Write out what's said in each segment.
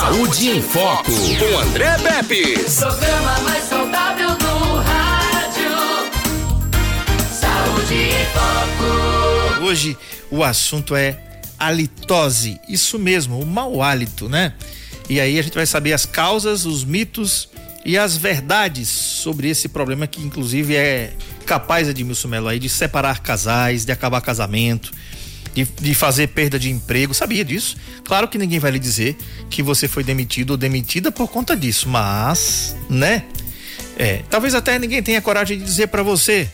Saúde em Foco, com André Pepe. Programa mais saudável do rádio. Saúde em Foco. Hoje o assunto é halitose, isso mesmo, o mau hálito, né? E aí a gente vai saber as causas, os mitos e as verdades sobre esse problema que inclusive é capaz, Edmilson Melo, aí de separar casais, de acabar casamento, de, fazer perda de emprego. Sabia disso? Claro que ninguém vai lhe dizer que você foi demitido ou demitida por conta disso, mas, né? É, talvez até ninguém tenha coragem de dizer para você: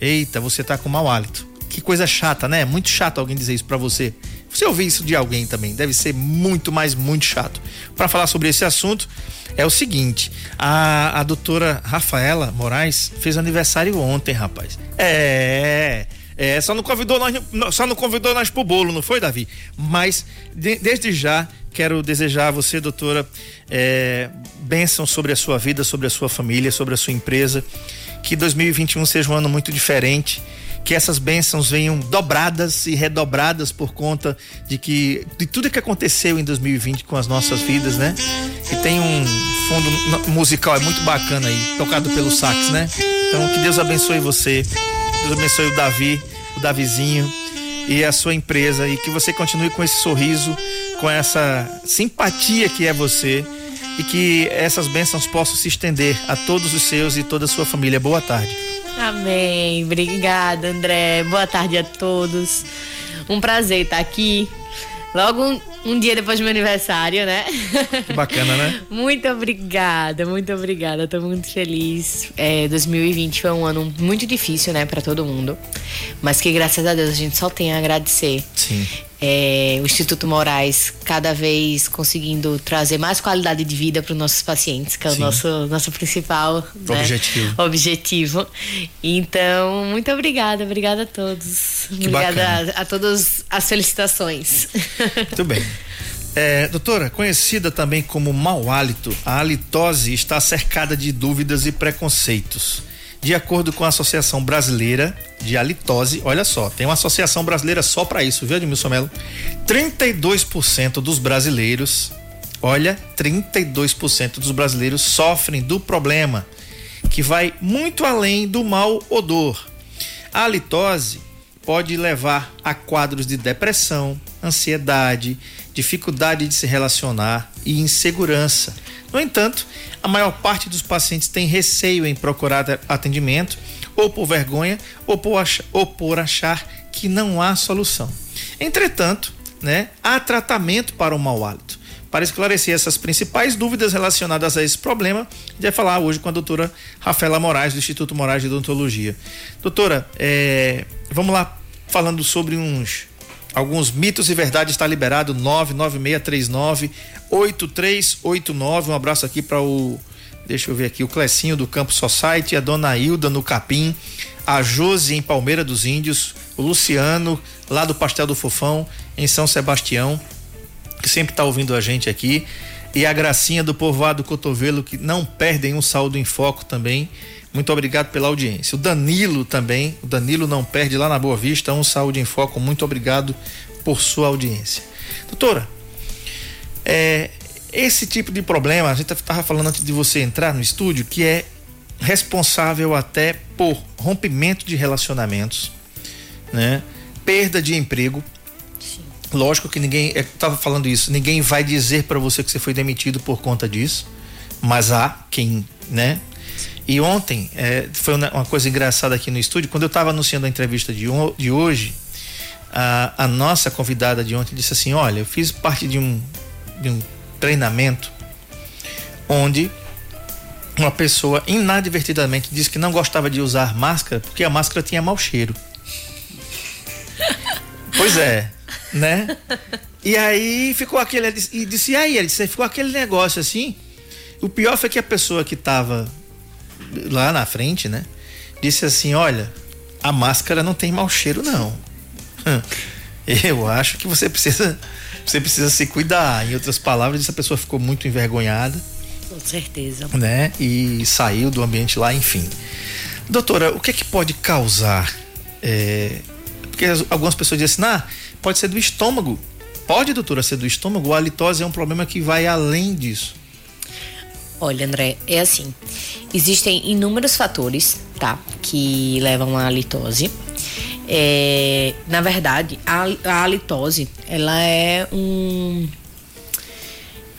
"Eita, você tá com mau hálito". Que coisa chata, né? Muito chato alguém dizer isso para você. Você ouvir isso de alguém também, deve ser muito, mais muito chato. Para falar sobre esse assunto, é o seguinte: a, a doutora Rafaela Moraes fez aniversário ontem, rapaz. É. É, só não convidou nós, só não convidou nós pro bolo, não foi, Davi? Mas de, desde já quero desejar a você, doutora, é, bênção sobre a sua vida, sobre a sua família, sobre a sua empresa. Que 2021 seja um ano muito diferente que essas bênçãos venham dobradas e redobradas por conta de que de tudo que aconteceu em 2020 com as nossas vidas, né? E tem um fundo musical é muito bacana aí, tocado pelo sax, né? Então que Deus abençoe você, Deus abençoe o Davi, o Davizinho e a sua empresa e que você continue com esse sorriso, com essa simpatia que é você e que essas bênçãos possam se estender a todos os seus e toda a sua família. Boa tarde. Amém. Obrigada, André. Boa tarde a todos. Um prazer estar aqui. Logo um, dia depois do meu aniversário, né? Que bacana, né? muito obrigada, muito obrigada. Tô muito feliz. É, 2020 foi um ano muito difícil, né, para todo mundo. Mas que graças a Deus a gente só tem a agradecer. Sim. É, o Instituto Moraes cada vez conseguindo trazer mais qualidade de vida para os nossos pacientes, que é o nosso, nosso principal né, objetivo. objetivo. Então, muito obrigada, obrigada a todos. Que obrigada a, a todas as felicitações. Muito bem. É, doutora, conhecida também como mau hálito, a halitose está cercada de dúvidas e preconceitos. De acordo com a Associação Brasileira de Halitose, olha só, tem uma associação brasileira só para isso, viu, Edmilson Melo? 32% dos brasileiros, olha, 32% dos brasileiros sofrem do problema, que vai muito além do mau odor. A halitose pode levar a quadros de depressão, ansiedade, dificuldade de se relacionar e insegurança. No entanto, a maior parte dos pacientes tem receio em procurar atendimento, ou por vergonha, ou por, achar, ou por achar que não há solução. Entretanto, né, há tratamento para o mau hálito. Para esclarecer essas principais dúvidas relacionadas a esse problema, a gente vai falar hoje com a doutora Rafaela Moraes, do Instituto Moraes de Odontologia. Doutora, é, vamos lá falando sobre uns alguns mitos e verdades está liberado 99639 8389 um abraço aqui para o deixa eu ver aqui o Clecinho do Campo Society a dona Hilda no Capim a Josi em Palmeira dos Índios o Luciano lá do Pastel do Fofão em São Sebastião que sempre está ouvindo a gente aqui. E a Gracinha do Povoado Cotovelo que não perdem um saldo em foco também muito obrigado pela audiência. O Danilo também, o Danilo não perde lá na Boa Vista, um Saúde em Foco, muito obrigado por sua audiência. Doutora, é, esse tipo de problema, a gente estava falando antes de você entrar no estúdio, que é responsável até por rompimento de relacionamentos, né? Perda de emprego. Sim. Lógico que ninguém, estava falando isso, ninguém vai dizer para você que você foi demitido por conta disso, mas há quem, né, e ontem, é, foi uma coisa engraçada aqui no estúdio, quando eu estava anunciando a entrevista de, de hoje, a, a, nossa convidada de ontem disse assim: Olha, eu fiz parte de um, de um treinamento onde uma pessoa inadvertidamente disse que não gostava de usar máscara porque a máscara tinha mau cheiro. pois é, né? E aí ficou aquele. E disse, e aí? Ele disse, ficou aquele negócio assim. O pior foi que a pessoa que estava lá na frente, né? Disse assim: Olha, a máscara não tem mau cheiro, não. Eu acho que você precisa, você precisa se cuidar. Em outras palavras, essa pessoa ficou muito envergonhada. Com certeza. Né? E saiu do ambiente lá, enfim. Doutora, o que é que pode causar? É, porque algumas pessoas dizem assim, ah, pode ser do estômago. pode, doutora, ser do estômago? A litose é um problema que vai além disso? Olha, André, é assim. Existem inúmeros fatores, tá? Que levam à litose. É, na verdade, a, a halitose, ela é um.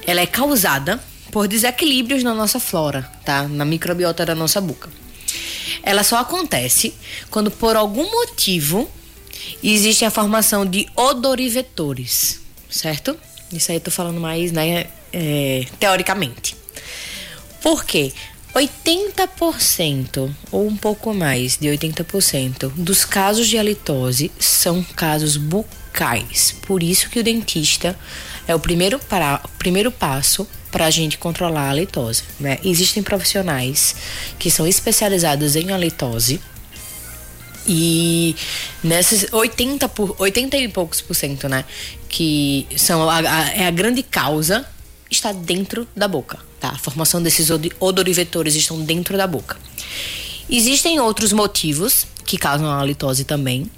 Ela é causada por desequilíbrios na nossa flora, tá? Na microbiota da nossa boca. Ela só acontece quando, por algum motivo, existe a formação de odorivetores, certo? Isso aí eu tô falando mais, né, é, teoricamente. Por quê? 80% ou um pouco mais de 80% dos casos de halitose são casos bucais. Por isso que o dentista é o primeiro, para, o primeiro passo para a gente controlar a halitose. Né? Existem profissionais que são especializados em halitose e nesses 80, por, 80 e poucos por cento, né? Que são a, a, é a grande causa está dentro da boca, tá? A formação desses odorivetores estão dentro da boca. Existem outros motivos que causam a halitose também,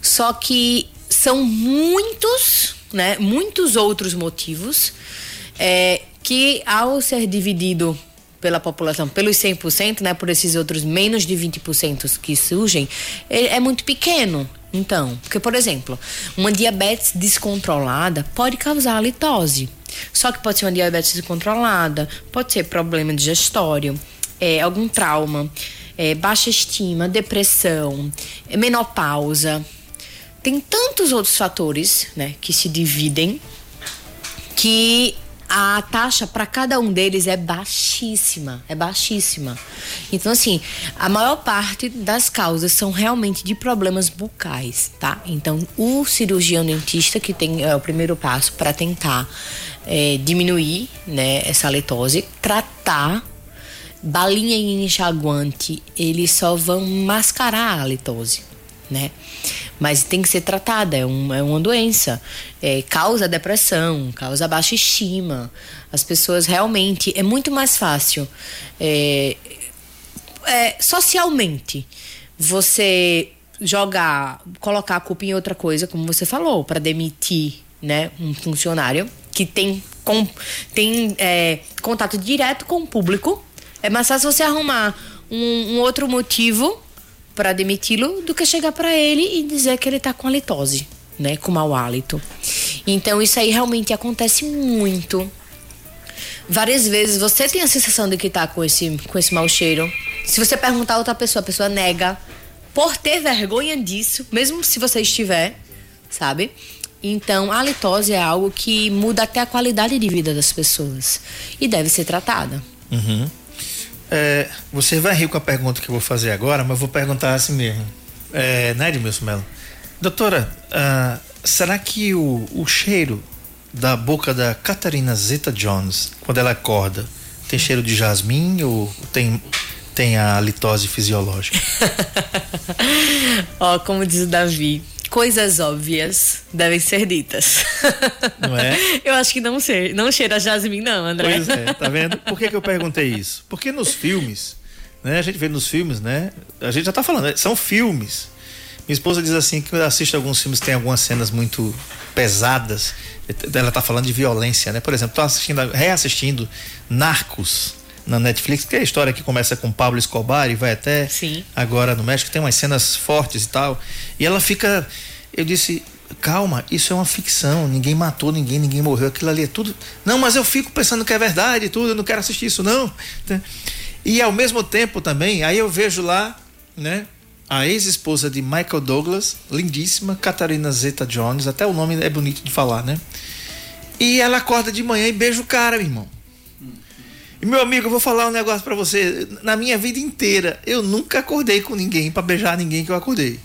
só que são muitos, né? Muitos outros motivos é, que ao ser dividido pela população, pelos 100%, né, por esses outros menos de 20% que surgem, é, é muito pequeno. Então, porque, por exemplo, uma diabetes descontrolada pode causar litose. Só que pode ser uma diabetes descontrolada, pode ser problema digestório, é, algum trauma, é, baixa estima, depressão, é, menopausa. Tem tantos outros fatores né, que se dividem que a taxa para cada um deles é baixíssima, é baixíssima. Então assim, a maior parte das causas são realmente de problemas bucais, tá? Então o cirurgião dentista que tem é o primeiro passo para tentar é, diminuir, né, essa letose, tratar balinha e enxaguante, eles só vão mascarar a litose, né? mas tem que ser tratada, é, um, é uma doença. É, causa depressão, causa baixa estima. As pessoas realmente. É muito mais fácil. É, é, socialmente, você jogar, colocar a culpa em outra coisa, como você falou, para demitir né, um funcionário que tem, com, tem é, contato direto com o público. É mais fácil você arrumar um, um outro motivo para demiti-lo do que chegar para ele e dizer que ele está com halitose, né, com mau hálito. Então isso aí realmente acontece muito. Várias vezes você tem a sensação de que está com esse com esse mau cheiro. Se você perguntar a outra pessoa, a pessoa nega por ter vergonha disso, mesmo se você estiver, sabe? Então, a halitose é algo que muda até a qualidade de vida das pessoas e deve ser tratada. Uhum. É, você vai rir com a pergunta que eu vou fazer agora, mas vou perguntar assim mesmo. É, né, Edmilson Melo? Doutora, uh, será que o, o cheiro da boca da Catarina Zeta Jones, quando ela acorda, tem cheiro de jasmim ou tem, tem a litose fisiológica? Ó, oh, como diz o Davi, coisas óbvias devem ser ditas. Não é? Eu acho que não, ser, não cheira jasmim, não, André. Pois é, tá vendo? Por que, que eu perguntei isso? Porque nos filmes, né? A gente vê nos filmes, né? A gente já tá falando, né, são filmes. Minha esposa diz assim que quando assiste alguns filmes tem algumas cenas muito pesadas. Ela tá falando de violência, né? Por exemplo, tô assistindo, reassistindo Narcos na Netflix, que é a história que começa com Pablo Escobar e vai até Sim. agora no México, tem umas cenas fortes e tal. E ela fica. Eu disse, calma, isso é uma ficção, ninguém matou ninguém, ninguém morreu, aquilo ali é tudo. Não, mas eu fico pensando que é verdade e tudo, eu não quero assistir isso, não. E ao mesmo tempo também, aí eu vejo lá, né? A ex-esposa de Michael Douglas, lindíssima, Catarina Zeta Jones, até o nome é bonito de falar, né? E ela acorda de manhã e beija o cara, meu irmão. E meu amigo, eu vou falar um negócio para você. Na minha vida inteira, eu nunca acordei com ninguém para beijar ninguém que eu acordei.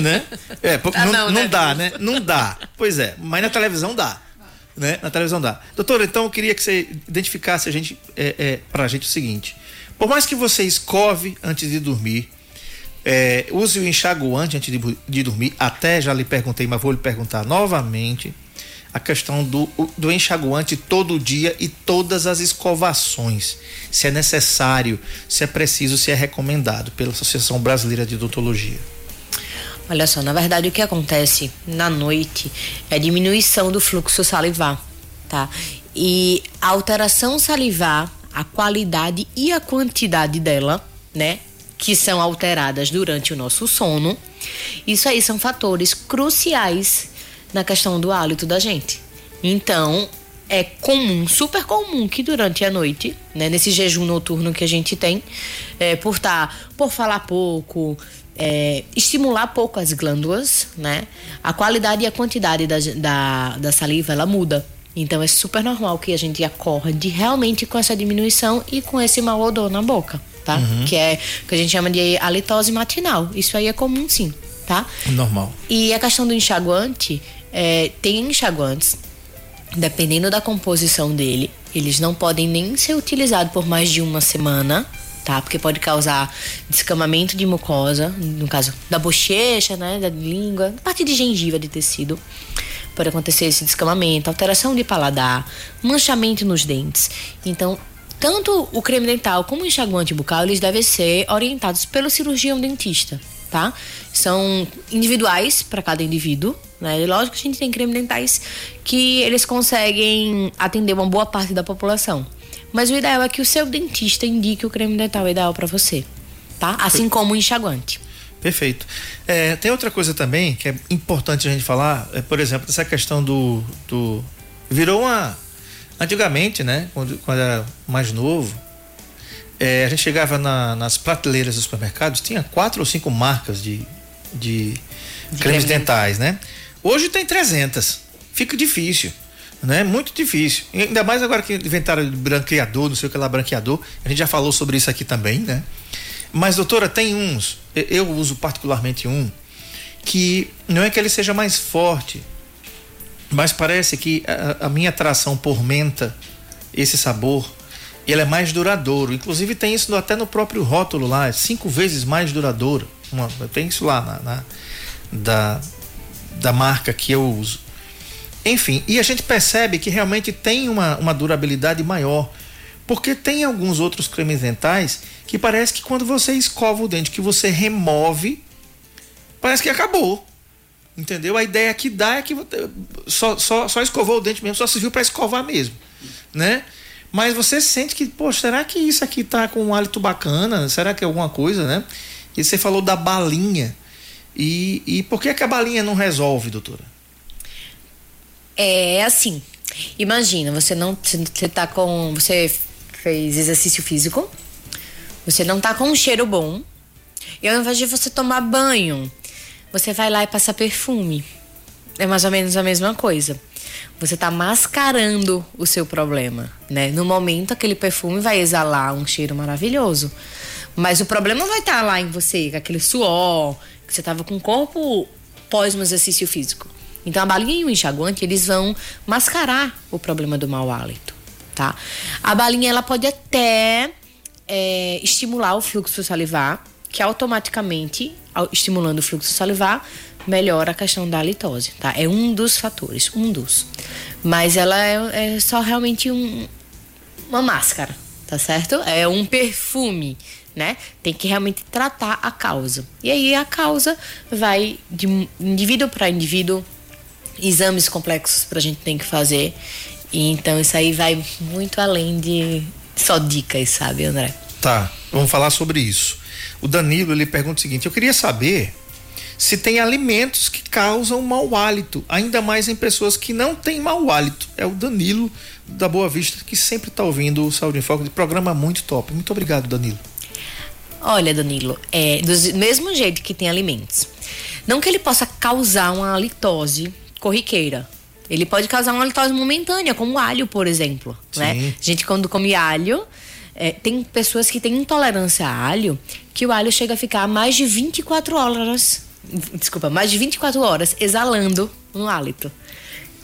Né? É, ah, não, não, não né? dá, né? Não dá. Pois é, mas na televisão dá. Né? Na televisão dá. Doutor, então eu queria que você identificasse a gente, é, é, pra gente o seguinte. Por mais que você escove antes de dormir, é, use o enxaguante antes de, de dormir, até já lhe perguntei, mas vou lhe perguntar novamente a questão do, do enxaguante todo dia e todas as escovações, se é necessário, se é preciso, se é recomendado pela Associação Brasileira de Odontologia. Olha só, na verdade o que acontece na noite é diminuição do fluxo salivar, tá? E a alteração salivar, a qualidade e a quantidade dela, né? Que são alteradas durante o nosso sono. Isso aí são fatores cruciais na questão do hálito da gente. Então, é comum, super comum que durante a noite, né, nesse jejum noturno que a gente tem, é, por tá, por falar pouco, é, estimular pouco as glândulas, né, a qualidade e a quantidade da, da, da saliva ela muda. Então é super normal que a gente acorde realmente com essa diminuição e com esse mau odor na boca, tá? Uhum. Que é que a gente chama de halitose matinal. Isso aí é comum sim, tá? Normal. E a questão do enxaguante, é, tem enxaguantes dependendo da composição dele, eles não podem nem ser utilizados por mais de uma semana, tá? Porque pode causar descamamento de mucosa, no caso da bochecha, né, da língua, parte de gengiva de tecido. Pode acontecer esse descamamento, alteração de paladar, manchamento nos dentes. Então, tanto o creme dental como o enxaguante bucal, eles devem ser orientados pelo cirurgião dentista, tá? São individuais para cada indivíduo, né? E lógico que a gente tem creme dentais que eles conseguem atender uma boa parte da população. Mas o ideal é que o seu dentista indique o creme dental ideal para você, tá? Assim como o enxaguante. Perfeito. É, tem outra coisa também que é importante a gente falar, é, por exemplo, essa questão do, do. Virou uma. Antigamente, né? Quando, quando era mais novo, é, a gente chegava na, nas prateleiras dos supermercados, tinha quatro ou cinco marcas de, de, De cremes creme dentais, né? Hoje tem 300. Fica difícil, né? Muito difícil. E Ainda mais agora que inventaram branqueador, não sei o que lá, branqueador. A gente já falou sobre isso aqui também, né? Mas, doutora, tem uns, eu- eu uso particularmente um, que não é que ele seja mais forte, mas parece que a, a minha atração por menta, esse sabor, ele é mais duradouro. Inclusive tem isso até no próprio rótulo lá, é cinco vezes mais duradouro. Uma, tem isso lá na, na- da, da marca que eu uso. Enfim, e a gente percebe que realmente tem uma, uma durabilidade maior. Porque tem alguns outros cremes dentais que parece que quando você escova o dente, que você remove, parece que acabou. Entendeu? A ideia que dá é que só, só, só escovou o dente mesmo, só serviu para escovar mesmo. Né? Mas você sente que, poxa, será que isso aqui tá com um hálito bacana? Será que é alguma coisa, né? E você falou da balinha. E, e por que, que a balinha não resolve, doutora? É assim. Imagina, você não. Você tá com. Você fez exercício físico. Você não tá com um cheiro bom. E ao invés de você tomar banho, você vai lá e passa perfume. É mais ou menos a mesma coisa. Você tá mascarando o seu problema, né? No momento, aquele perfume vai exalar um cheiro maravilhoso. Mas o problema vai estar lá em você, aquele suor, que você tava com o corpo pós um exercício físico. Então a balinha e o enxaguante, eles vão mascarar o problema do mau hálito, tá? A balinha, ela pode até é, estimular o fluxo salivar, que automaticamente, ao- estimulando o fluxo salivar, melhora a questão da halitose, tá? É um dos fatores, um dos. Mas ela é, é só realmente um, uma máscara, tá certo? É um perfume, né? Tem que realmente tratar a causa. E aí a causa vai de indivíduo para indivíduo, exames complexos pra gente tem que fazer. E então isso aí vai muito além de só dicas, sabe, André? Tá, vamos falar sobre isso. O Danilo ele pergunta o seguinte: eu queria saber se tem alimentos que causam mau hálito, ainda mais em pessoas que não têm mau hálito. É o Danilo da Boa Vista que sempre está ouvindo o Saúde em Foco, de programa muito top. Muito obrigado, Danilo. Olha, Danilo, é do mesmo jeito que tem alimentos. Não que ele possa causar uma halitose corriqueira. Ele pode causar uma halitose momentânea, como alho, por exemplo. Né? Sim. A gente, quando come alho, é, tem pessoas que têm intolerância a alho, que o alho chega a ficar mais de 24 horas. Desculpa, mais de 24 horas exalando no hálito.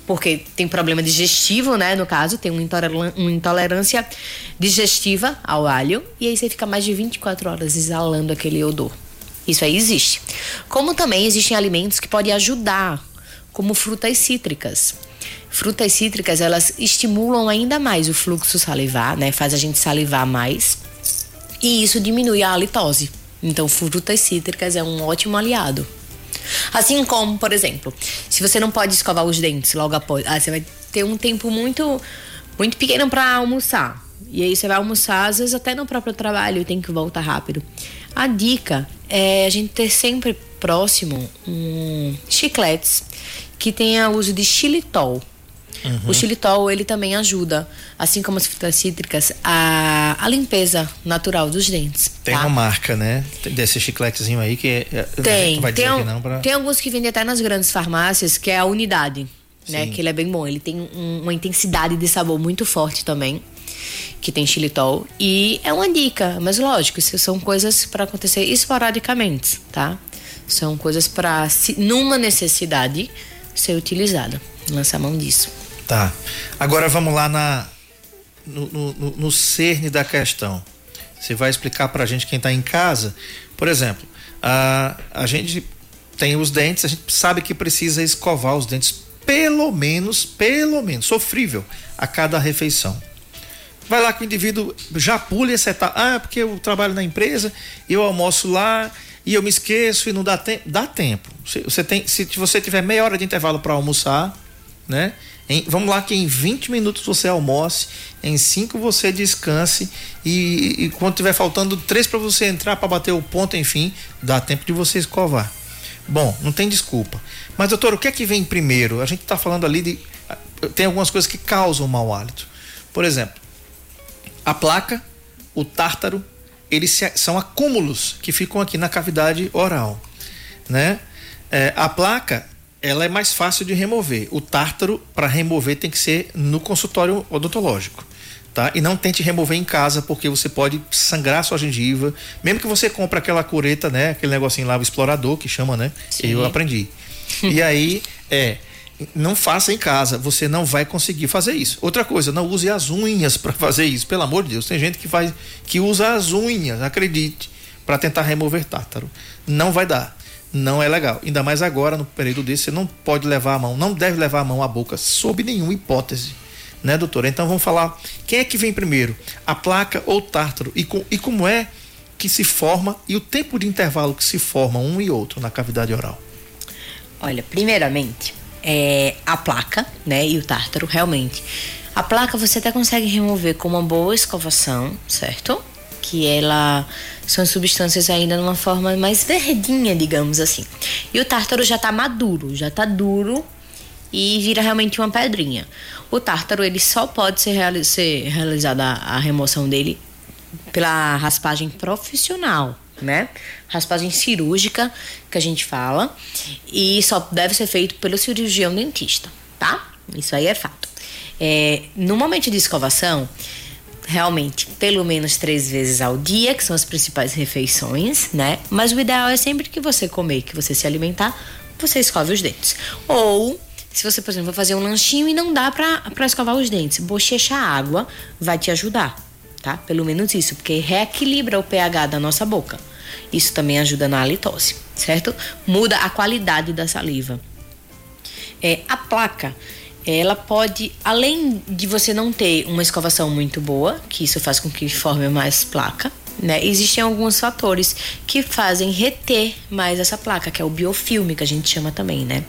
Porque tem problema digestivo, né? No caso, tem uma intolerância digestiva ao alho. E aí você fica mais de 24 horas exalando aquele odor. Isso aí existe. Como também existem alimentos que podem ajudar, como frutas cítricas. Frutas cítricas, elas estimulam ainda mais o fluxo salivar, né? Faz a gente salivar mais. E isso diminui a halitose. Então, frutas cítricas é um ótimo aliado. Assim como, por exemplo, se você não pode escovar os dentes logo após, ah, você vai ter um tempo muito muito pequeno para almoçar. E aí você vai almoçar, às vezes até no próprio trabalho, e tem que voltar rápido. A dica é a gente ter sempre próximo um chicletes que tenha uso de xilitol. Uhum. O xilitol, ele também ajuda, assim como as frutas cítricas, a, a limpeza natural dos dentes. Tem tá? uma marca, né? Desse chicletezinho aí que é, tem, tem, um, pra... tem alguns que vendem até nas grandes farmácias, que é a unidade, né? Sim. Que ele é bem bom. Ele tem um, uma intensidade de sabor muito forte também que tem xilitol. E é uma dica, mas lógico, isso são coisas para acontecer esporadicamente, tá? São coisas para, numa necessidade, ser utilizada. Lança a mão disso. Tá. Agora vamos lá na, no, no, no cerne da questão. Você vai explicar para a gente quem está em casa. Por exemplo, a, a gente tem os dentes, a gente sabe que precisa escovar os dentes pelo menos, pelo menos, sofrível a cada refeição. Vai lá que o indivíduo já pula essa etapa. Ah, é porque eu trabalho na empresa, eu almoço lá e eu me esqueço e não dá tempo. Dá tempo. Você tem, se você tiver meia hora de intervalo para almoçar, né? Em, vamos lá que em 20 minutos você almoce, em 5 você descanse e, e quando tiver faltando 3 para você entrar para bater o ponto, enfim, dá tempo de você escovar. Bom, não tem desculpa. Mas doutor, o que é que vem primeiro? A gente está falando ali de tem algumas coisas que causam mau hálito. Por exemplo, a placa, o tártaro, eles são acúmulos que ficam aqui na cavidade oral, né? É, a placa, ela é mais fácil de remover. O tártaro, para remover, tem que ser no consultório odontológico. Tá? E não tente remover em casa, porque você pode sangrar sua gengiva. Mesmo que você compre aquela cureta, né? Aquele negocinho lá, o explorador, que chama, né? Sim. Eu aprendi. e aí, é, não faça em casa, você não vai conseguir fazer isso. Outra coisa, não use as unhas para fazer isso, pelo amor de Deus. Tem gente que faz que usa as unhas, acredite, para tentar remover tártaro. Não vai dar. Não é legal. Ainda mais agora, no período desse, você não pode levar a mão, não deve levar a mão à boca, sob nenhuma hipótese. Né, doutora? Então vamos falar. Quem é que vem primeiro? A placa ou o tártaro? E, com, e como é que se forma e o tempo de intervalo que se forma um e outro na cavidade oral? Olha, primeiramente, é, a placa, né, e o tártaro, realmente. A placa você até consegue remover com uma boa escovação, certo? Que ela são substâncias ainda numa forma mais verdinha, digamos assim. E o tártaro já tá maduro, já tá duro e vira realmente uma pedrinha. O tártaro ele só pode ser, reali ser realizada a remoção dele pela raspagem profissional, né? Raspagem cirúrgica, que a gente fala, e só deve ser feito pelo cirurgião dentista, tá? Isso aí é fato. É, no momento de escovação, realmente pelo menos três vezes ao dia, que são as principais refeições, né? Mas o ideal é sempre que você comer, que você se alimentar, você escove os dentes. Ou se você, por exemplo, vai fazer um lanchinho e não dá para escovar os dentes, bochecha água vai te ajudar tá? Pelo menos isso, porque reequilibra o pH da nossa boca. Isso também ajuda na halitose, certo? Muda a qualidade da saliva. É, a placa, ela pode, além de você não ter uma escovação muito boa, que isso faz com que forme mais placa, né? Existem alguns fatores que fazem reter mais essa placa, que é o biofilme, que a gente chama também, né?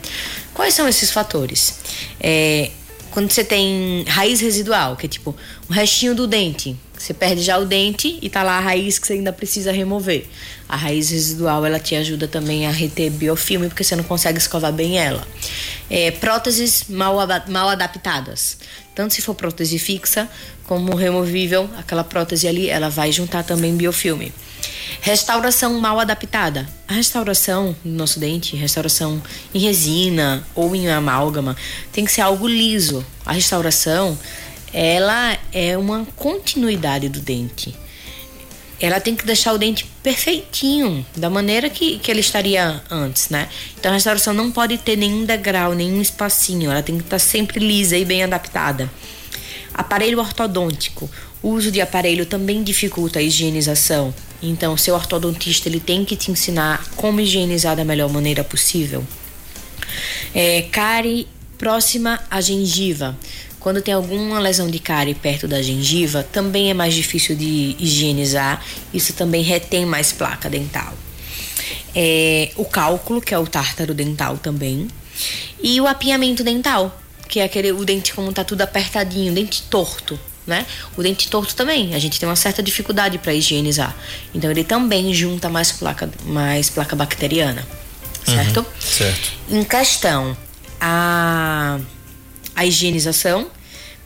Quais são esses fatores? É, quando você tem raiz residual, que é tipo o restinho do dente, você perde já o dente e tá lá a raiz que você ainda precisa remover. A raiz residual ela te ajuda também a reter biofilme porque você não consegue escovar bem ela. É, próteses mal, mal adaptadas. Tanto se for prótese fixa como removível, aquela prótese ali ela vai juntar também biofilme. Restauração mal adaptada. A restauração do nosso dente, restauração em resina ou em amálgama, tem que ser algo liso. A restauração ela é uma continuidade do dente. Ela tem que deixar o dente perfeitinho, da maneira que, que ele estaria antes, né? Então a restauração não pode ter nenhum degrau, nenhum espacinho, ela tem que estar sempre lisa e bem adaptada. Aparelho ortodôntico. O uso de aparelho também dificulta a higienização. Então, seu ortodontista ele tem que te ensinar como higienizar da melhor maneira possível. É, cárie próxima à gengiva. Quando tem alguma lesão de cárie perto da gengiva, também é mais difícil de higienizar. Isso também retém mais placa dental. é, o cálculo, que é o tártaro dental também, e o apinhamento dental, que é aquele o dente como tá tudo apertadinho, dente torto, né? O dente torto também, a gente tem uma certa dificuldade para higienizar. Então ele também junta mais placa, mais placa bacteriana, certo? Uhum, certo. Em questão a a higienização,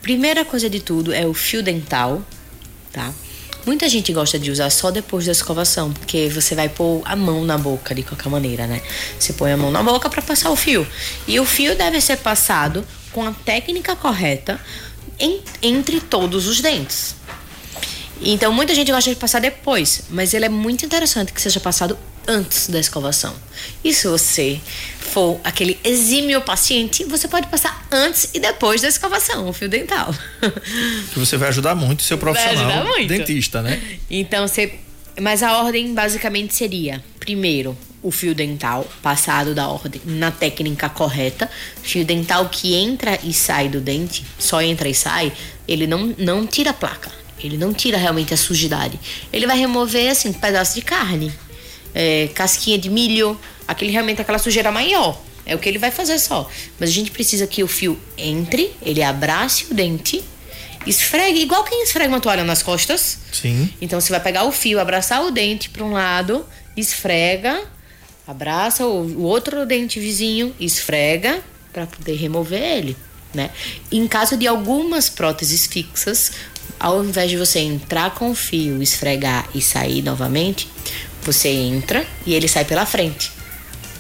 primeira coisa de tudo é o fio dental, tá? Muita gente gosta de usar só depois da escovação, porque você vai pôr a mão na boca de qualquer maneira, né? Você põe a mão na boca para passar o fio. E o fio deve ser passado com a técnica correta em, entre todos os dentes. Então muita gente gosta de passar depois, mas ele é muito interessante que seja passado antes da escovação. E se você for aquele exímio paciente, você pode passar antes e depois da escovação, o fio dental. Que você vai ajudar muito o seu profissional dentista, né? Então você. Mas a ordem basicamente seria: primeiro, o fio dental, passado da ordem na técnica correta. Fio dental que entra e sai do dente, só entra e sai, ele não, não tira a placa. Ele não tira realmente a sujidade. Ele vai remover, assim, um pedaço de carne, é, casquinha de milho, aquele realmente aquela sujeira maior. É o que ele vai fazer só. Mas a gente precisa que o fio entre, ele abrace o dente, esfregue, igual quem esfrega uma toalha nas costas. Sim. Então você vai pegar o fio, abraçar o dente para um lado, esfrega, abraça o, o outro dente vizinho, esfrega para poder remover ele, né? Em caso de algumas próteses fixas, ao invés de você entrar com o fio, esfregar e sair novamente, você entra e ele sai pela frente.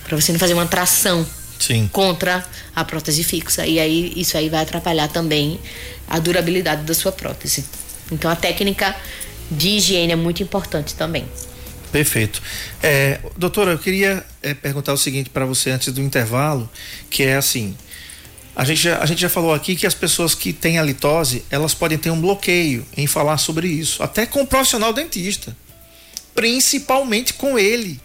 Para você não fazer uma tração Sim. contra a prótese fixa. E aí isso aí vai atrapalhar também a durabilidade da sua prótese. Então a técnica de higiene é muito importante também. Perfeito. É, doutora, eu queria é, perguntar o seguinte para você antes do intervalo, que é assim, a gente, já, a gente já falou aqui que as pessoas que têm a litose, elas podem ter um bloqueio em falar sobre isso, até com o profissional dentista, principalmente com ele,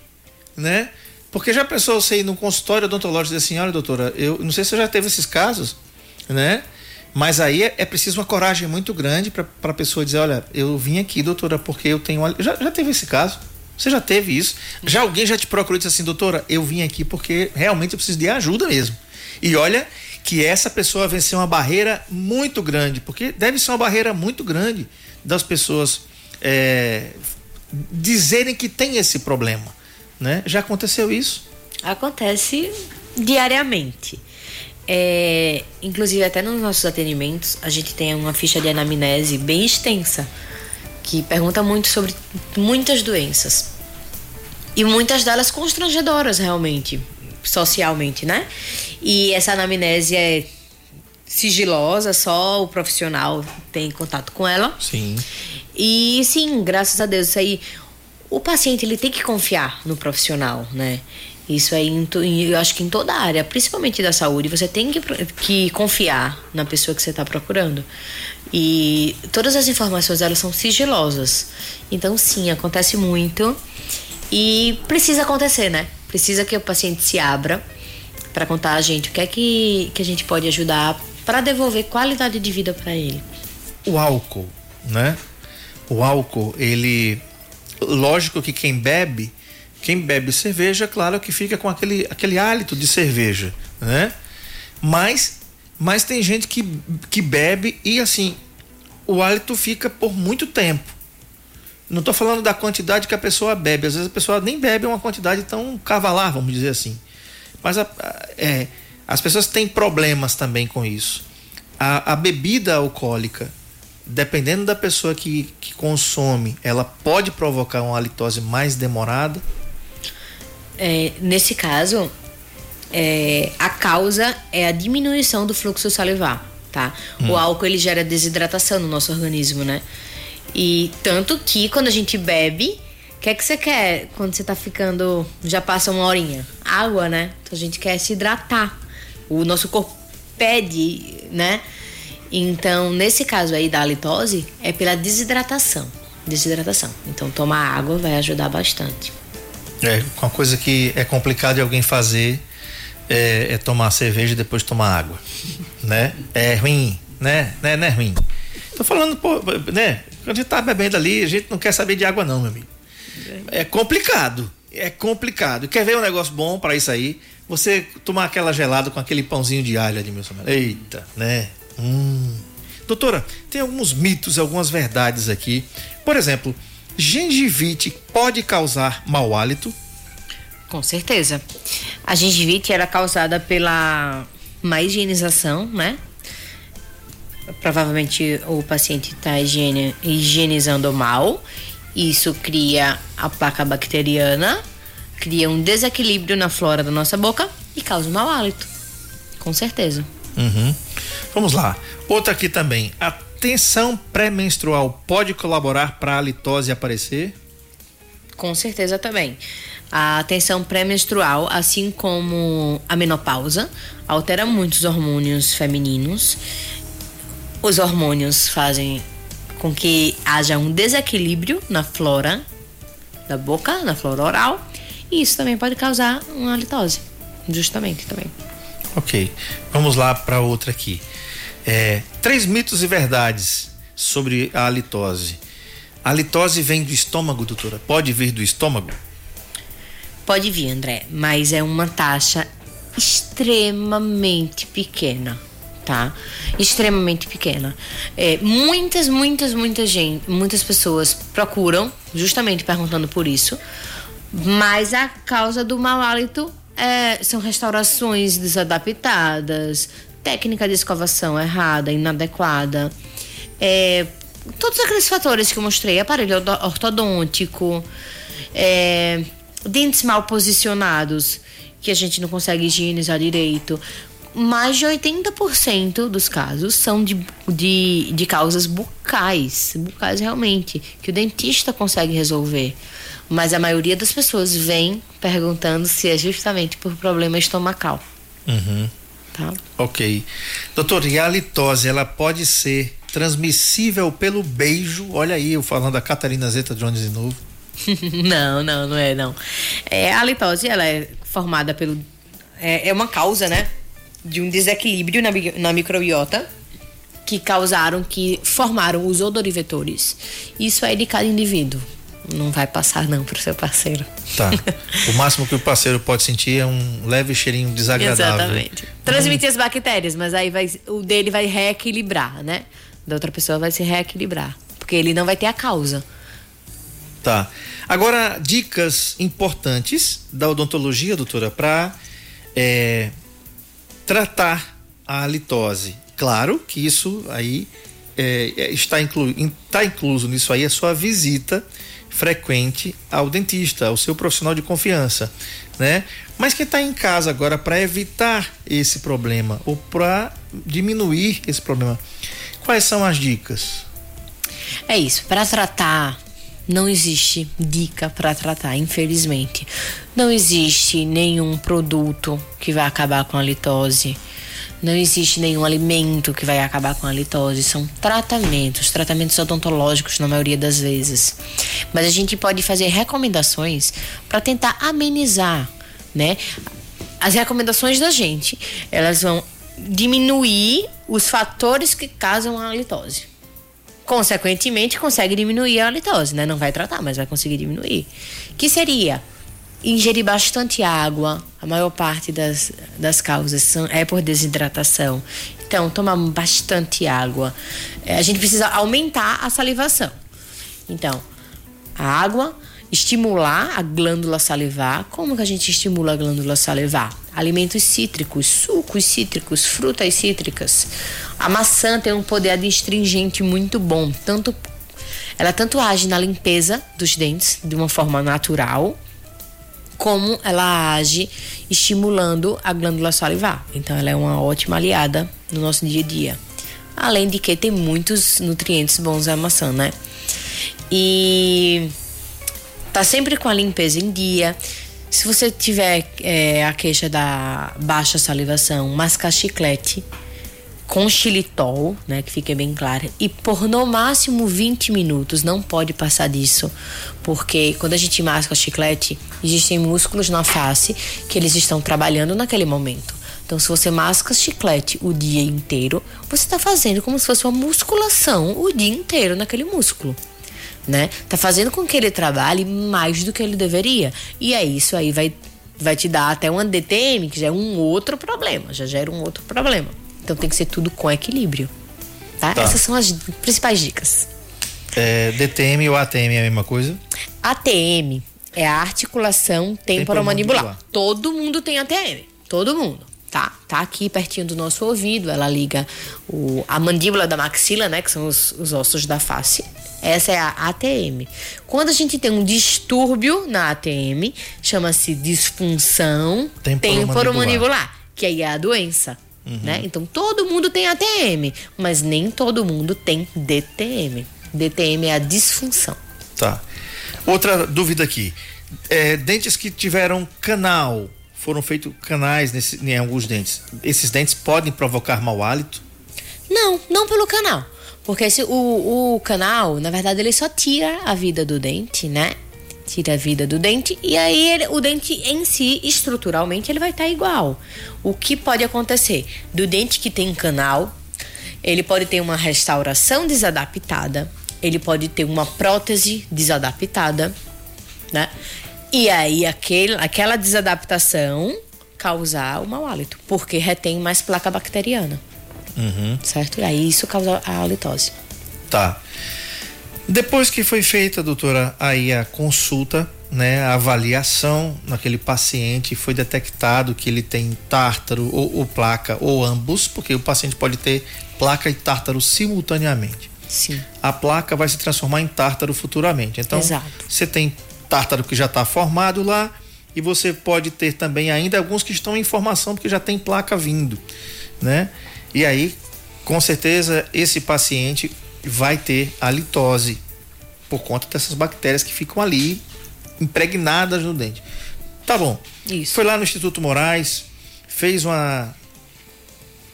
né? Porque já pensou você ir no consultório odontológico e dizer assim, olha doutora, eu não sei se você já teve esses casos, né? Mas aí é, é preciso uma coragem muito grande para a pessoa dizer, olha, eu vim aqui, doutora, porque eu tenho. Já, já teve esse caso? Você já teve isso? Já alguém já te procurou e disse assim, doutora, eu vim aqui porque realmente eu preciso de ajuda mesmo. E olha que essa pessoa venceu uma barreira muito grande, porque deve ser uma barreira muito grande das pessoas é, dizerem que tem esse problema, né? Já aconteceu isso? Acontece diariamente. É, inclusive, até nos nossos atendimentos, a gente tem uma ficha de anamnese bem extensa, que pergunta muito sobre muitas doenças. E muitas delas constrangedoras, realmente, socialmente, né? E essa anamnese é sigilosa, só o profissional tem contato com ela. Sim. E sim, graças a Deus, isso aí. O paciente ele tem que confiar no profissional, né? Isso aí, em- eu acho que em toda a área, principalmente da saúde, você tem que, que confiar na pessoa que você está procurando. E todas as informações elas são sigilosas. Então, sim, acontece muito. E precisa acontecer, né? Precisa que o paciente se abra para contar a gente o que é que, que a gente pode ajudar para devolver qualidade de vida para ele. O álcool, né? O álcool, ele. Lógico que quem bebe, quem bebe cerveja, claro que fica com aquele, aquele hálito de cerveja, né? Mas, mas tem gente que, que bebe e assim, o hálito fica por muito tempo. Não estou falando da quantidade que a pessoa bebe, às vezes a pessoa nem bebe uma quantidade tão cavalar, vamos dizer assim. Mas a- é, as pessoas têm problemas também com isso. A, a bebida alcoólica, dependendo da pessoa que, que consome, ela pode provocar uma halitose mais demorada. É, nesse caso, é, a causa é a diminuição do fluxo salivar, tá? O álcool ele gera desidratação no nosso organismo, né? E tanto que quando a gente bebe, o que é que você quer quando você tá ficando, já passa uma horinha? Água, né? Então a gente quer se hidratar. O nosso corpo pede, né? Então, nesse caso aí da halitose, é pela desidratação. Desidratação. Então, tomar água vai ajudar bastante. É, uma coisa que é complicado de alguém fazer é, é tomar cerveja e depois tomar água, né? É ruim, né? Né, né ruim. Tô falando, pô, né? Quando a gente tá bebendo ali, a gente não quer saber de água não, meu amigo. É complicado. é complicado. Quer ver um negócio bom para isso aí? Você tomar aquela gelada com aquele pãozinho de alho, Admilson. Eita, né? Hum. Doutora, tem alguns mitos, algumas verdades aqui. Por exemplo, gengivite pode causar mau hálito? Com certeza. A gengivite era causada pela má higienização, né? Provavelmente o paciente está higienizando mal. Isso cria a placa bacteriana, cria um desequilíbrio na flora da nossa boca e causa um mau hálito. Com certeza. Uhum. Vamos lá. Outra aqui também. A tensão pré-menstrual pode colaborar para a litose aparecer? Com certeza também. A tensão pré-menstrual, assim como a menopausa, altera muito os hormônios femininos. Os hormônios fazem com que haja um desequilíbrio na flora da boca, na flora oral, e isso também pode causar uma litose, justamente também. Ok, vamos lá para outra aqui. É, três mitos e verdades sobre a litose. A litose vem do estômago, doutora? Pode vir do estômago? Pode vir, André, mas é uma taxa extremamente pequena, tá? Extremamente pequena. É, muitas, muitas, muitas gente, muitas pessoas procuram, justamente perguntando por isso, mas a causa do mau hálito é, são restaurações desadaptadas, técnica de escovação errada, inadequada, é, todos aqueles fatores que eu mostrei, aparelho ortodôntico, é, dentes mal posicionados, que a gente não consegue higienizar direito. Mais de 80% dos casos são de, de, de causas bucais, bucais realmente, que o dentista consegue resolver. Mas a maioria das pessoas vem perguntando se é justamente por problema estomacal. Uhum. Tá? Ok. Doutor, e a litose, ela pode ser transmissível pelo beijo? Olha aí, eu falando da Catarina Zeta Jones de novo. não, não, não é não. É, a litose, ela é formada pelo... É, é uma causa, né? De um desequilíbrio na, na microbiota que causaram, que formaram os odorivetores. Isso é de cada indivíduo não vai passar não pro seu parceiro. Tá. O máximo que o parceiro pode sentir é um leve cheirinho desagradável. Exatamente. Transmitir hum. as bactérias, mas aí vai, o dele vai reequilibrar, né? Da outra pessoa vai se reequilibrar, porque ele não vai ter a causa. Tá. Agora, dicas importantes da odontologia, doutora, para é, tratar a litose. Claro que isso aí é, é está, inclu, está incluso nisso aí a sua visita frequente ao dentista, ao seu profissional de confiança, né? Mas quem está em casa agora para evitar esse problema ou para diminuir esse problema, quais são as dicas? É isso, para tratar não existe dica para tratar, infelizmente. Não existe nenhum produto que vai acabar com a litose. Não existe nenhum alimento que vai acabar com a litose, são tratamentos, tratamentos odontológicos na maioria das vezes. Mas a gente pode fazer recomendações para tentar amenizar, né? As recomendações da gente, elas vão diminuir os fatores que causam a litose. Consequentemente, consegue diminuir a litose, né? Não vai tratar, mas vai conseguir diminuir. Que seria ingerir bastante água. A maior parte das, das causas são, é por desidratação. Então, tomar bastante água. É, a gente precisa aumentar a salivação. Então, a água, estimular a glândula salivar. Como que a gente estimula a glândula salivar? Alimentos cítricos, sucos cítricos, frutas cítricas. A maçã tem um poder adstringente muito bom, tanto ela tanto age na limpeza dos dentes de uma forma natural, como ela age estimulando a glândula salivar. Então ela é uma ótima aliada no nosso dia a dia. Além de que tem muitos nutrientes bons a maçã, né? E tá sempre com a limpeza em dia. Se você tiver é, a queixa da baixa salivação, mascar chiclete com xilitol, né, que fique bem claro, e por no máximo 20 minutos, não pode passar disso, porque quando a gente masca chiclete, existem músculos na face que eles estão trabalhando naquele momento. Então, se você masca chiclete o dia inteiro, você está fazendo como se fosse uma musculação o dia inteiro naquele músculo. né? Tá fazendo com que ele trabalhe mais do que ele deveria. E é isso aí vai vai te dar até um DTM, que já é um outro problema, já gera um outro problema. Então tem que ser tudo com equilíbrio. Tá? Tá. Essas são as principais dicas. É, DTM ou ATM é a mesma coisa? ATM é a articulação temporomandibular. Temporomandibular. Todo mundo tem ATM. Todo mundo. Tá, tá aqui pertinho do nosso ouvido. Ela liga o, a mandíbula da maxila, né? Que são os, os ossos da face. Essa é a ATM. Quando a gente tem um distúrbio na ATM, chama-se disfunção Temporomandibular. temporomandibular, que aí é a doença. Né? Então todo mundo tem ATM, mas nem todo mundo tem DTM. DTM é a disfunção. Tá. Outra dúvida aqui. É, dentes que tiveram canal, foram feitos canais nesse, em alguns dentes. Esses dentes podem provocar mau hálito? Não, não pelo canal. Porque esse, o, o canal, na verdade, ele só tira a vida do dente, né? Tira a vida do dente e aí ele- o dente em si, estruturalmente, ele vai estar igual. O que pode acontecer? Do dente que tem canal, ele pode ter uma restauração desadaptada, ele pode ter uma prótese desadaptada, né? E aí aquele, aquela desadaptação causar o mau hálito, porque retém mais placa bacteriana certo? E aí isso causa a halitose. Tá. Depois que foi feita, doutora, aí a consulta, né, a avaliação naquele paciente, foi detectado que ele tem tártaro ou, ou placa ou ambos, porque o paciente pode ter placa e tártaro simultaneamente. Sim. A placa vai se transformar em tártaro futuramente. Então, Exato. você tem tártaro que já está formado lá e você pode ter também ainda alguns que estão em formação porque já tem placa vindo, né? E aí, com certeza, esse paciente vai ter a litose por conta dessas bactérias que ficam ali impregnadas no dente. Tá bom. Isso. Foi lá no Instituto Moraes, fez uma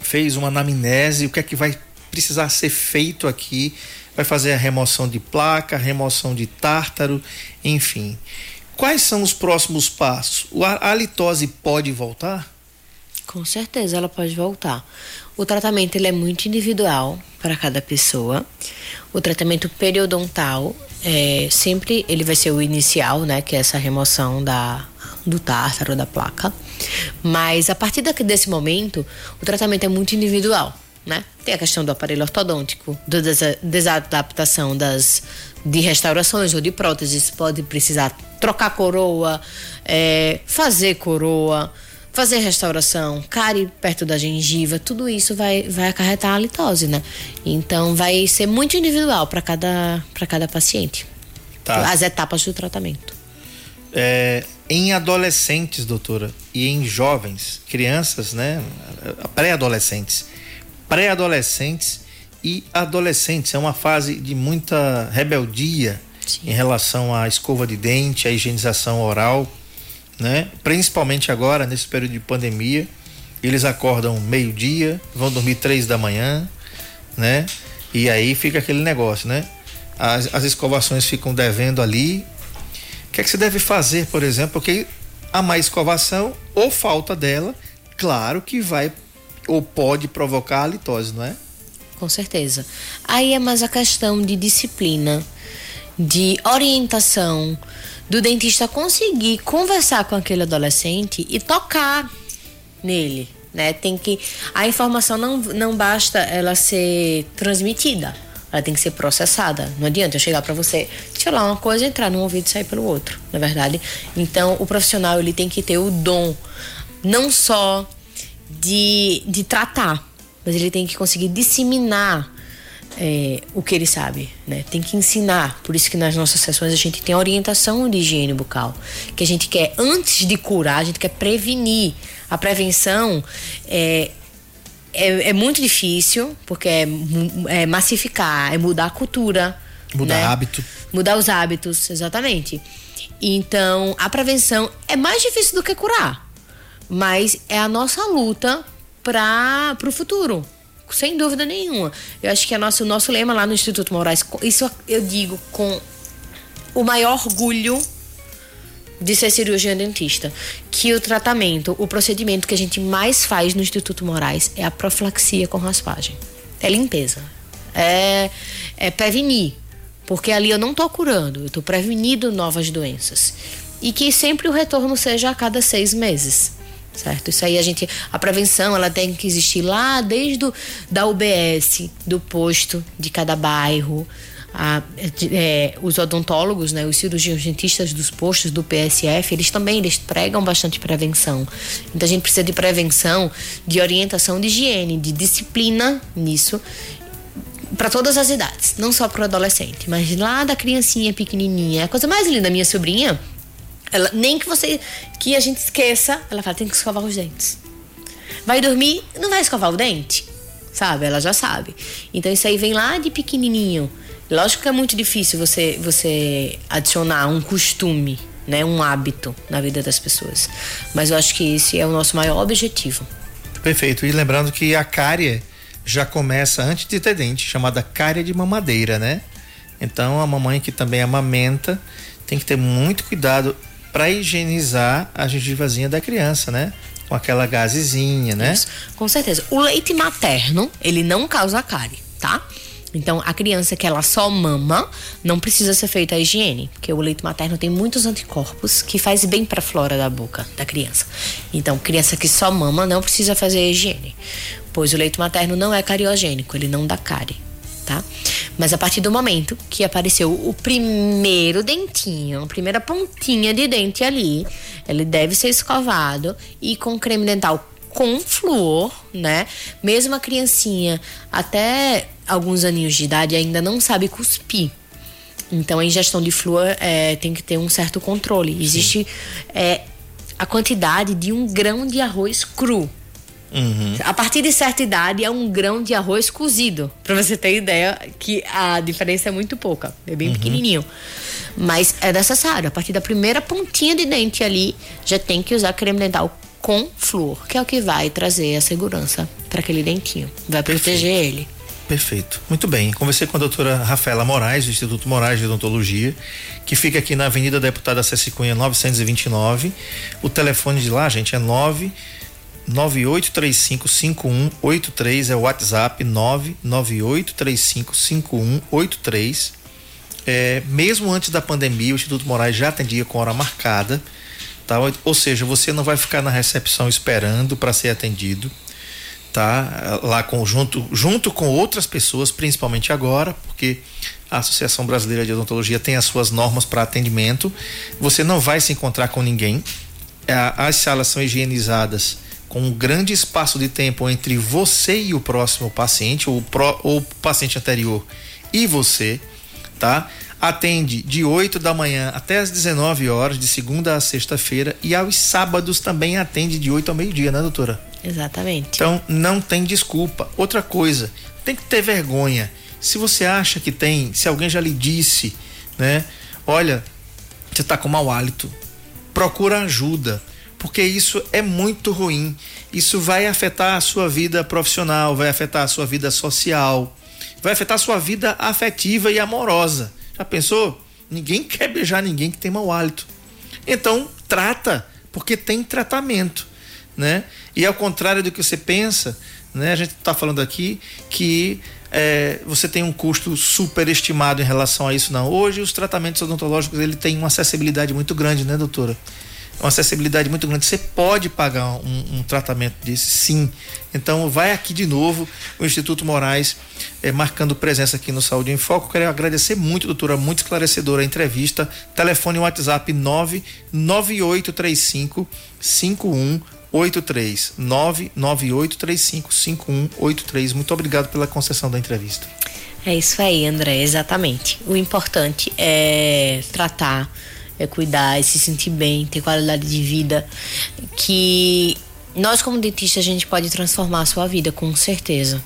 fez uma anamnese, o que é que vai precisar ser feito aqui? Vai fazer a remoção de placa, remoção de tártaro, enfim. Quais são os próximos passos? O a a litose pode voltar? Com certeza ela pode voltar. O tratamento ele é muito individual para cada pessoa. O tratamento periodontal é sempre ele vai ser o inicial, né, que é essa remoção da do tártaro da placa. Mas a partir desse momento, o tratamento é muito individual, né? Tem a questão do aparelho ortodôntico, da desa- desadaptação das de restaurações ou de próteses, pode precisar trocar coroa, é, fazer coroa, fazer restauração, cárie perto da gengiva, tudo isso vai, vai acarretar a litose, né? Então vai ser muito individual para cada, cada paciente. Tá. As etapas do tratamento. É, em adolescentes, doutora, e em jovens, crianças, né? Pré-adolescentes. Pré-adolescentes e adolescentes. É uma fase de muita rebeldia Sim. em relação à escova de dente, à higienização oral, né? Principalmente agora, nesse período de pandemia. Eles acordam meio-dia, vão dormir três da manhã, né? E aí fica aquele negócio, né? As, as escovações ficam devendo ali, o que é que você deve fazer, por exemplo? Porque a má escovação ou falta dela, claro que vai ou pode provocar a litose, não é? Com certeza. Aí é mais a questão de disciplina, de orientação, do dentista conseguir conversar com aquele adolescente e tocar nele, né? Tem que a informação não, não basta ela ser transmitida, ela tem que ser processada. Não adianta eu chegar para você, tirar uma coisa, entrar num ouvido e sair pelo outro, na verdade. Então, o profissional ele tem que ter o dom não só de, de tratar, mas ele tem que conseguir disseminar é, o que ele sabe, né? Tem que ensinar. Por isso que nas nossas sessões a gente tem orientação de higiene bucal, que a gente quer antes de curar, a gente quer prevenir. A prevenção é é, é muito difícil, porque é, é massificar, é mudar a cultura. Mudar né? hábito. Mudar os hábitos, exatamente. Então, a prevenção é mais difícil do que curar. Mas é a nossa luta para o futuro. Sem dúvida nenhuma. Eu acho que é nosso, o nosso lema lá no Instituto Moraes, isso eu digo com o maior orgulho de ser cirurgião dentista, que o tratamento, o procedimento que a gente mais faz no Instituto Moraes é a profilaxia com raspagem. É limpeza. É, é prevenir. Porque ali eu não estou curando, eu estou prevenindo novas doenças. E que sempre o retorno seja a cada seis meses certo? Isso aí a gente, a prevenção, ela tem que existir lá desde o, da UBS, do posto de cada bairro, a, é, os odontólogos, né, os cirurgiões dentistas dos postos do PSF, eles também eles pregam bastante prevenção. Então a gente precisa de prevenção, de orientação de higiene, de disciplina nisso para todas as idades, não só para o adolescente, mas lá da criancinha pequenininha. A coisa mais linda, minha sobrinha, ela, nem que você que a gente esqueça, ela fala tem que escovar os dentes. Vai dormir, não vai escovar o dente, sabe? Ela já sabe. Então isso aí vem lá de pequenininho. Lógico que é muito difícil você você adicionar um costume, né, um hábito na vida das pessoas. Mas eu acho que esse é o nosso maior objetivo. Perfeito. E lembrando que a cárie já começa antes de ter dente, chamada cárie de mamadeira, né? Então a mamãe que também amamenta tem que ter muito cuidado para higienizar a gengivazinha da criança, né? Com aquela gazezinha, né? Isso, com certeza. O leite materno, ele não causa cárie, tá? Então, a criança que ela só mama, não precisa ser feita a higiene, porque o leite materno tem muitos anticorpos que faz bem para a flora da boca da criança. Então, criança que só mama não precisa fazer a higiene, pois o leite materno não é cariogênico, ele não dá cárie, tá? Mas a partir do momento que apareceu o primeiro dentinho, a primeira pontinha de dente ali, ele deve ser escovado e com creme dental com flúor, né? Mesmo a criancinha até alguns aninhos de idade ainda não sabe cuspir. Então a ingestão de flúor é, tem que ter um certo controle. Existe é, a quantidade de um grão de arroz cru. Uhum. A partir de certa idade é um grão de arroz cozido. Pra você ter ideia que a diferença é muito pouca. É bem uhum. pequenininho. Mas é necessário. A partir da primeira pontinha de dente ali, já tem que usar creme dental com flúor, que é o que vai trazer a segurança para aquele dentinho. Vai proteger Perfeito. ele. Perfeito. Muito bem. Conversei com a doutora Rafaela Moraes, do Instituto Moraes de Odontologia, que fica aqui na Avenida Deputada Ceci Cunha 929. O telefone de lá, gente, é 9 98355183 é o WhatsApp 998355183. É, mesmo antes da pandemia, o Instituto Moraes já atendia com hora marcada. Tá? Ou seja, você não vai ficar na recepção esperando para ser atendido, tá? Lá com, junto, junto com outras pessoas, principalmente agora, porque a Associação Brasileira de Odontologia tem as suas normas para atendimento. Você não vai se encontrar com ninguém. As salas são higienizadas com um grande espaço de tempo entre você e o próximo paciente, ou o paciente anterior e você, tá? atende de 8 da manhã até as 19 horas, de segunda a sexta-feira, e aos sábados também atende de 8 ao meio-dia, né, doutora? Exatamente. Então não tem desculpa. Outra coisa, tem que ter vergonha. Se você acha que tem, se alguém já lhe disse, né? Olha, você está com mau hálito, procura ajuda, porque isso é muito ruim. Isso vai afetar a sua vida profissional, vai afetar a sua vida social, vai afetar a sua vida afetiva e amorosa. Já pensou? Ninguém quer beijar ninguém que tem mau hálito. Então, trata, porque tem tratamento, né? E ao contrário do que você pensa, né? A gente está falando aqui que é, você tem um custo superestimado em relação a isso, não. Hoje os tratamentos odontológicos ele tem uma acessibilidade muito grande, né, doutora? Uma acessibilidade muito grande. Você pode pagar um, um, tratamento desse, sim. Então, vai aqui de novo o Instituto Moraes é, marcando presença aqui no Saúde em Foco. Quero agradecer muito, doutora, muito esclarecedora a entrevista. Telefone WhatsApp 99835 5183 99835 5183. Muito obrigado pela concessão da entrevista. É isso aí, André, exatamente. O importante é tratar é cuidar, é se sentir bem, ter qualidade de vida, que nós como dentista a gente pode transformar a sua vida com certeza.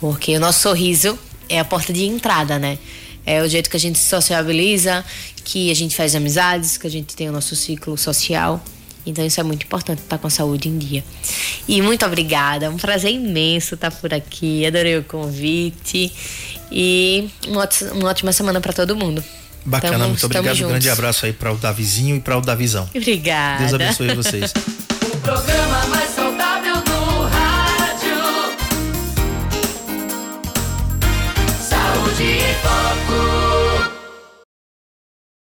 Porque o nosso sorriso é a porta de entrada, né? É o jeito que a gente se sociabiliza, que a gente faz amizades, que a gente tem o nosso ciclo social. Então isso é muito importante estar com a saúde em dia. E muito obrigada, um prazer imenso estar por aqui. Adorei o convite e uma ótima semana para todo mundo. Bacana, tamo, muito obrigado. Um grande abraço aí para o Davizinho e para o Davizão. Obrigada. Deus abençoe vocês. o programa mais